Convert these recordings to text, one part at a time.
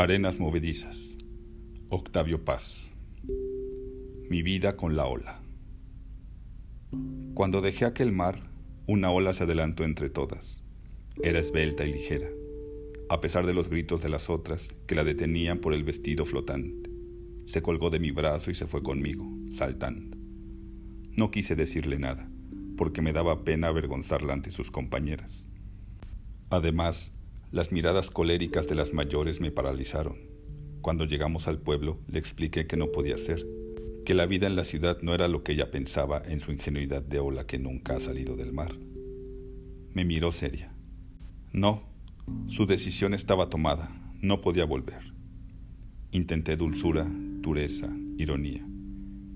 Arenas movedizas. Octavio Paz. Mi vida con la ola. Cuando dejé aquel mar, una ola se adelantó entre todas. Era esbelta y ligera, a pesar de los gritos de las otras que la detenían por el vestido flotante. Se colgó de mi brazo y se fue conmigo, saltando. No quise decirle nada, porque me daba pena avergonzarla ante sus compañeras. Además, las miradas coléricas de las mayores me paralizaron. Cuando llegamos al pueblo, le expliqué que no podía ser, que la vida en la ciudad no era lo que ella pensaba en su ingenuidad de ola que nunca ha salido del mar. Me miró seria. No, su decisión estaba tomada, no podía volver. Intenté dulzura, dureza, ironía.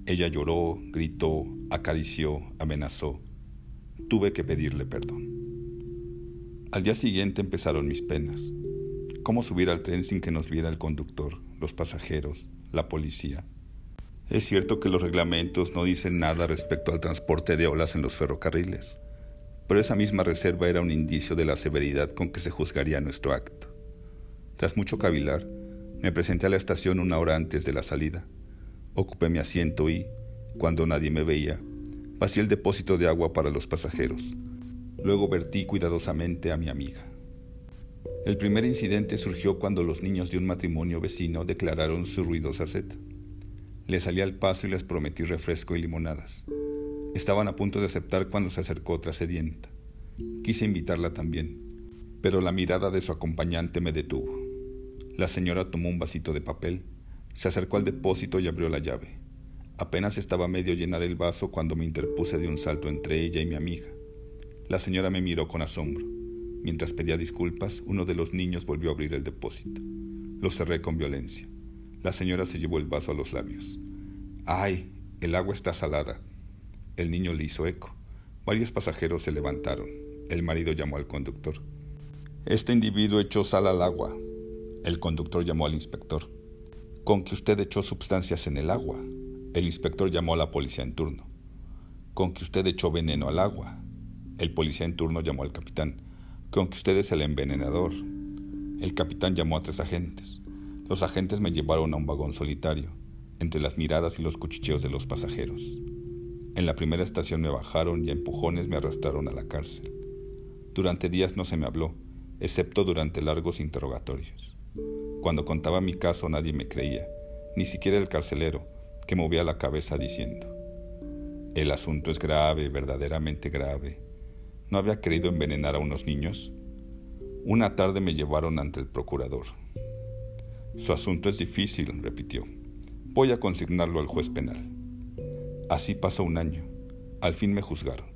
Ella lloró, gritó, acarició, amenazó. Tuve que pedirle perdón. Al día siguiente empezaron mis penas. ¿Cómo subir al tren sin que nos viera el conductor, los pasajeros, la policía? Es cierto que los reglamentos no dicen nada respecto al transporte de olas en los ferrocarriles, pero esa misma reserva era un indicio de la severidad con que se juzgaría nuestro acto. Tras mucho cavilar, me presenté a la estación una hora antes de la salida. Ocupé mi asiento y, cuando nadie me veía, vacié el depósito de agua para los pasajeros Luego vertí cuidadosamente a mi amiga. El primer incidente surgió cuando los niños de un matrimonio vecino declararon su ruidosa sed. Les salí al paso y les prometí refresco y limonadas. Estaban a punto de aceptar cuando se acercó otra sedienta. Quise invitarla también, pero la mirada de su acompañante me detuvo. La señora tomó un vasito de papel, se acercó al depósito y abrió la llave. Apenas estaba medio llenar el vaso cuando me interpuse de un salto entre ella y mi amiga. La señora me miró con asombro. Mientras pedía disculpas, uno de los niños volvió a abrir el depósito. Lo cerré con violencia. La señora se llevó el vaso a los labios. ¡Ay! El agua está salada. El niño le hizo eco. Varios pasajeros se levantaron. El marido llamó al conductor. Este individuo echó sal al agua. El conductor llamó al inspector. Con que usted echó sustancias en el agua. El inspector llamó a la policía en turno. Con que usted echó veneno al agua. El policía en turno llamó al capitán, con que usted es el envenenador. El capitán llamó a tres agentes. Los agentes me llevaron a un vagón solitario, entre las miradas y los cuchicheos de los pasajeros. En la primera estación me bajaron y a empujones me arrastraron a la cárcel. Durante días no se me habló, excepto durante largos interrogatorios. Cuando contaba mi caso nadie me creía, ni siquiera el carcelero, que movía la cabeza diciendo, el asunto es grave, verdaderamente grave. ¿No había querido envenenar a unos niños? Una tarde me llevaron ante el procurador. Su asunto es difícil, repitió. Voy a consignarlo al juez penal. Así pasó un año. Al fin me juzgaron.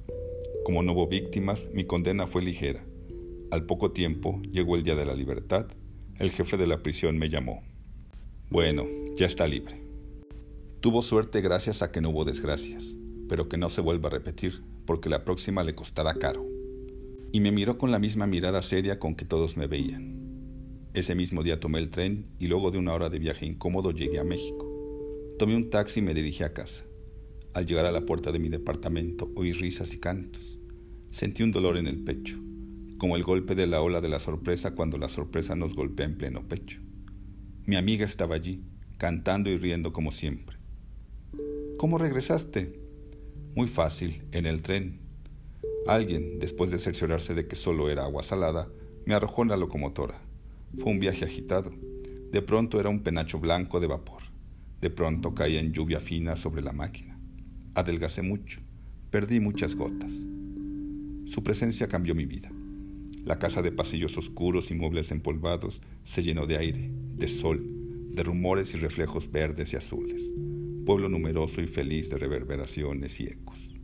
Como no hubo víctimas, mi condena fue ligera. Al poco tiempo llegó el día de la libertad. El jefe de la prisión me llamó. Bueno, ya está libre. Tuvo suerte gracias a que no hubo desgracias, pero que no se vuelva a repetir, porque la próxima le costará caro. Y me miró con la misma mirada seria con que todos me veían. Ese mismo día tomé el tren y luego de una hora de viaje incómodo llegué a México. Tomé un taxi y me dirigí a casa. Al llegar a la puerta de mi departamento oí risas y cantos. Sentí un dolor en el pecho, como el golpe de la ola de la sorpresa cuando la sorpresa nos golpea en pleno pecho. Mi amiga estaba allí, cantando y riendo como siempre. ¿Cómo regresaste? Muy fácil, en el tren. Alguien, después de cerciorarse de que solo era agua salada, me arrojó en la locomotora. Fue un viaje agitado. De pronto era un penacho blanco de vapor. De pronto caía en lluvia fina sobre la máquina. Adelgacé mucho. Perdí muchas gotas. Su presencia cambió mi vida. La casa de pasillos oscuros y muebles empolvados se llenó de aire, de sol, de rumores y reflejos verdes y azules pueblo numeroso y feliz de reverberaciones y ecos.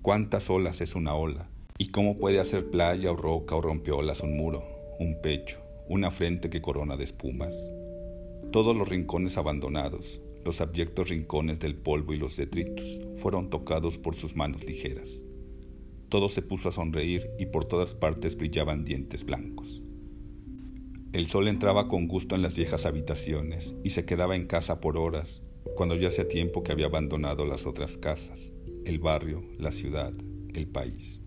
¿Cuántas olas es una ola? ¿Y cómo puede hacer playa o roca o rompiolas un muro, un pecho, una frente que corona de espumas? Todos los rincones abandonados, los abyectos rincones del polvo y los detritos, fueron tocados por sus manos ligeras. Todo se puso a sonreír y por todas partes brillaban dientes blancos. El sol entraba con gusto en las viejas habitaciones y se quedaba en casa por horas, cuando ya hacía tiempo que había abandonado las otras casas, el barrio, la ciudad, el país.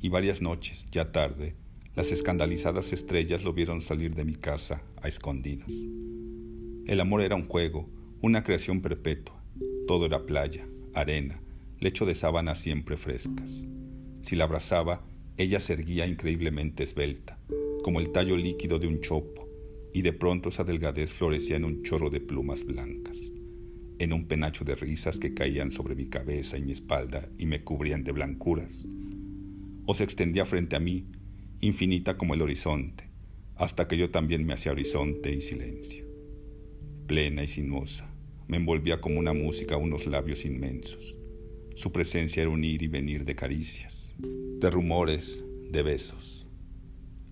Y varias noches, ya tarde, las escandalizadas estrellas lo vieron salir de mi casa a escondidas. El amor era un juego, una creación perpetua. Todo era playa, arena, lecho de sábanas siempre frescas. Si la abrazaba, ella se erguía increíblemente esbelta, como el tallo líquido de un chopo, y de pronto esa delgadez florecía en un chorro de plumas blancas, en un penacho de risas que caían sobre mi cabeza y mi espalda y me cubrían de blancuras. O se extendía frente a mí, infinita como el horizonte, hasta que yo también me hacía horizonte y silencio. Plena y sinuosa, me envolvía como una música unos labios inmensos. Su presencia era un ir y venir de caricias, de rumores, de besos.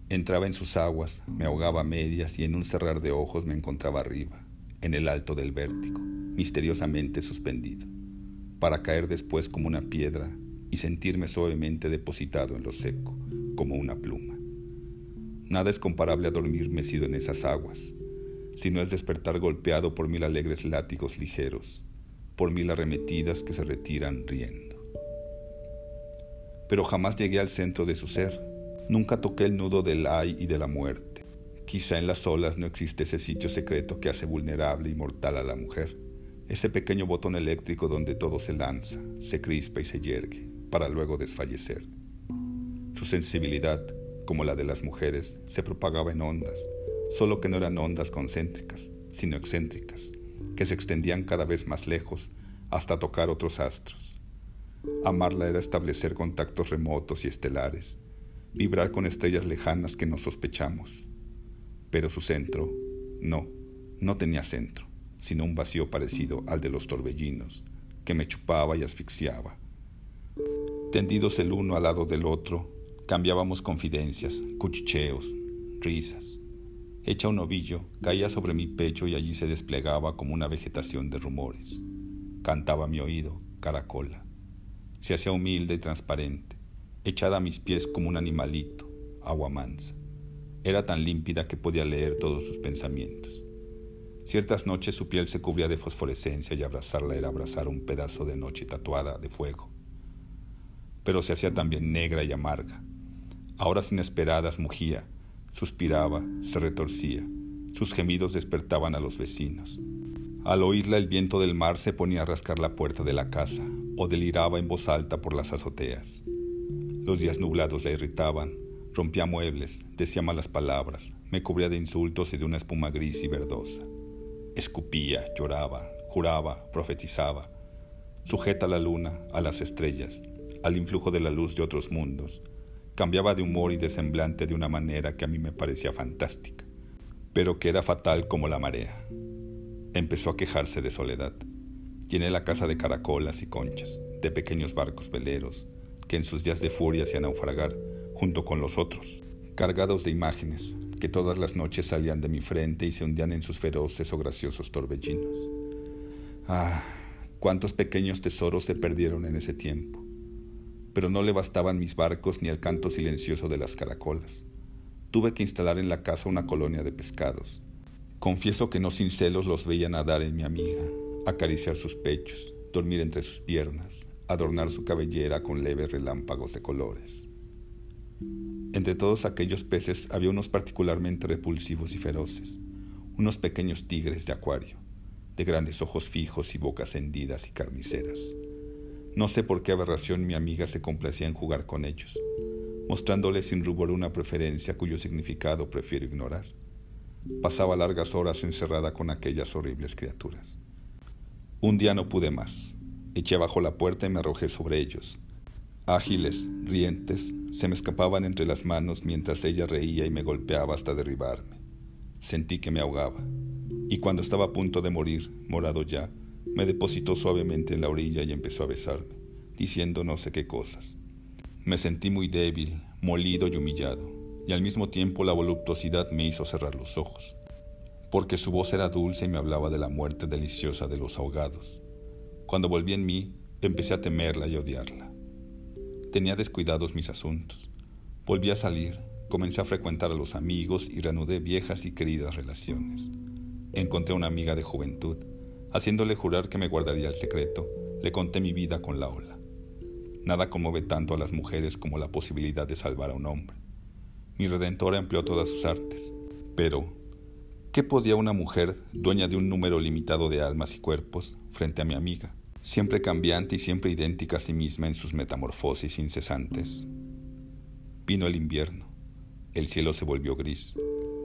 Entraba en sus aguas, me ahogaba a medias y en un cerrar de ojos me encontraba arriba, en el alto del vértigo, misteriosamente suspendido, para caer después como una piedra y sentirme suavemente depositado en lo seco, como una pluma. Nada es comparable a dormir mecido en esas aguas, sino es despertar golpeado por mil alegres látigos ligeros, por mil arremetidas que se retiran riendo. Pero jamás llegué al centro de su ser, nunca toqué el nudo del ay y de la muerte. Quizá en las olas no existe ese sitio secreto que hace vulnerable y mortal a la mujer, ese pequeño botón eléctrico donde todo se lanza, se crispa y se yergue, para luego desfallecer. Su sensibilidad, como la de las mujeres, se propagaba en ondas, solo que no eran ondas concéntricas, sino excéntricas, que se extendían cada vez más lejos hasta tocar otros astros. Amarla era establecer contactos remotos y estelares, vibrar con estrellas lejanas que no sospechamos. Pero su centro, no, no tenía centro, sino un vacío parecido al de los torbellinos, que me chupaba y asfixiaba. Tendidos el uno al lado del otro, Cambiábamos confidencias, cuchicheos, risas. Hecha un ovillo, caía sobre mi pecho y allí se desplegaba como una vegetación de rumores. Cantaba mi oído, caracola. Se hacía humilde y transparente, echada a mis pies como un animalito, agua mansa. Era tan límpida que podía leer todos sus pensamientos. Ciertas noches su piel se cubría de fosforescencia y abrazarla era abrazar un pedazo de noche tatuada de fuego. Pero se hacía también negra y amarga, a horas inesperadas mugía, suspiraba, se retorcía. Sus gemidos despertaban a los vecinos. Al oírla el viento del mar se ponía a rascar la puerta de la casa o deliraba en voz alta por las azoteas. Los días nublados la irritaban, rompía muebles, decía malas palabras, me cubría de insultos y de una espuma gris y verdosa. Escupía, lloraba, juraba, profetizaba, sujeta a la luna, a las estrellas, al influjo de la luz de otros mundos, Cambiaba de humor y de semblante de una manera que a mí me parecía fantástica, pero que era fatal como la marea. Empezó a quejarse de soledad. Llené la casa de caracolas y conchas, de pequeños barcos veleros, que en sus días de furia hacían naufragar junto con los otros, cargados de imágenes que todas las noches salían de mi frente y se hundían en sus feroces o graciosos torbellinos. Ah, cuántos pequeños tesoros se perdieron en ese tiempo pero no le bastaban mis barcos ni el canto silencioso de las caracolas. Tuve que instalar en la casa una colonia de pescados. Confieso que no sin celos los veía nadar en mi amiga, acariciar sus pechos, dormir entre sus piernas, adornar su cabellera con leves relámpagos de colores. Entre todos aquellos peces había unos particularmente repulsivos y feroces, unos pequeños tigres de acuario, de grandes ojos fijos y bocas hendidas y carniceras. No sé por qué aberración mi amiga se complacía en jugar con ellos, mostrándole sin rubor una preferencia cuyo significado prefiero ignorar. Pasaba largas horas encerrada con aquellas horribles criaturas. Un día no pude más. Eché abajo la puerta y me arrojé sobre ellos. Ágiles, rientes, se me escapaban entre las manos mientras ella reía y me golpeaba hasta derribarme. Sentí que me ahogaba, y cuando estaba a punto de morir, morado ya, me depositó suavemente en la orilla y empezó a besarme, diciendo no sé qué cosas. Me sentí muy débil, molido y humillado, y al mismo tiempo la voluptuosidad me hizo cerrar los ojos, porque su voz era dulce y me hablaba de la muerte deliciosa de los ahogados. Cuando volví en mí, empecé a temerla y odiarla. Tenía descuidados mis asuntos. Volví a salir, comencé a frecuentar a los amigos y reanudé viejas y queridas relaciones. Encontré una amiga de juventud, Haciéndole jurar que me guardaría el secreto, le conté mi vida con la ola. Nada conmueve tanto a las mujeres como la posibilidad de salvar a un hombre. Mi redentora empleó todas sus artes. Pero, ¿qué podía una mujer, dueña de un número limitado de almas y cuerpos, frente a mi amiga, siempre cambiante y siempre idéntica a sí misma en sus metamorfosis incesantes? Vino el invierno. El cielo se volvió gris.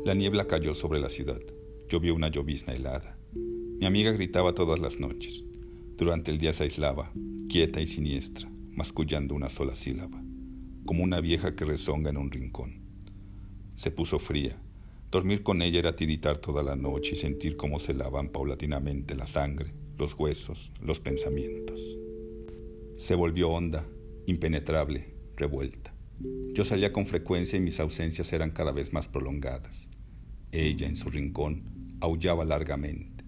La niebla cayó sobre la ciudad. Llovió una llovizna helada. Mi amiga gritaba todas las noches. Durante el día se aislaba, quieta y siniestra, mascullando una sola sílaba, como una vieja que rezonga en un rincón. Se puso fría. Dormir con ella era tiritar toda la noche y sentir cómo se lavan paulatinamente la sangre, los huesos, los pensamientos. Se volvió honda, impenetrable, revuelta. Yo salía con frecuencia y mis ausencias eran cada vez más prolongadas. Ella, en su rincón, aullaba largamente.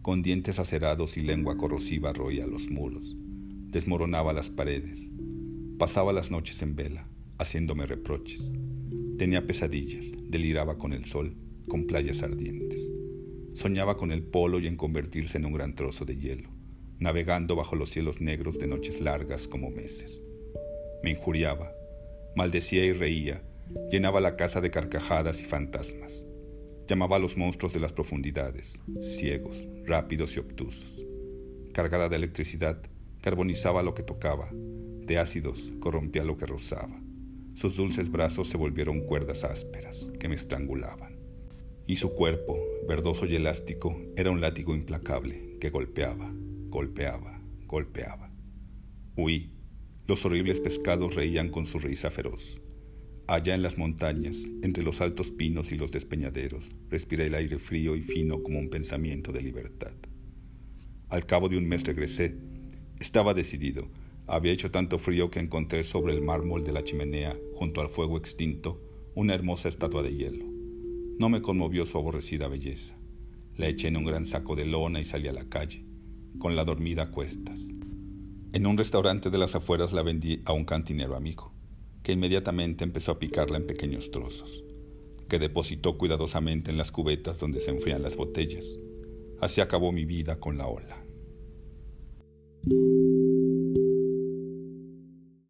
Con dientes acerados y lengua corrosiva roía los muros. Desmoronaba las paredes. Pasaba las noches en vela, haciéndome reproches. Tenía pesadillas, deliraba con el sol, con playas ardientes. Soñaba con el polo y en convertirse en un gran trozo de hielo, navegando bajo los cielos negros de noches largas como meses. Me injuriaba, maldecía y reía, llenaba la casa de carcajadas y fantasmas. Llamaba a los monstruos de las profundidades, ciegos, rápidos y obtusos. Cargada de electricidad, carbonizaba lo que tocaba, de ácidos corrompía lo que rozaba. Sus dulces brazos se volvieron cuerdas ásperas que me estrangulaban. Y su cuerpo, verdoso y elástico, era un látigo implacable que golpeaba, golpeaba, golpeaba. Huí. Los horribles pescados reían con su risa feroz. Allá en las montañas, entre los altos pinos y los despeñaderos, respiré el aire frío y fino como un pensamiento de libertad. Al cabo de un mes regresé. Estaba decidido. Había hecho tanto frío que encontré sobre el mármol de la chimenea, junto al fuego extinto, una hermosa estatua de hielo. No me conmovió su aborrecida belleza. La eché en un gran saco de lona y salí a la calle, con la dormida a cuestas. En un restaurante de las afueras la vendí a un cantinero amigo que inmediatamente empezó a picarla en pequeños trozos, que depositó cuidadosamente en las cubetas donde se enfrían las botellas. Así acabó mi vida con la ola.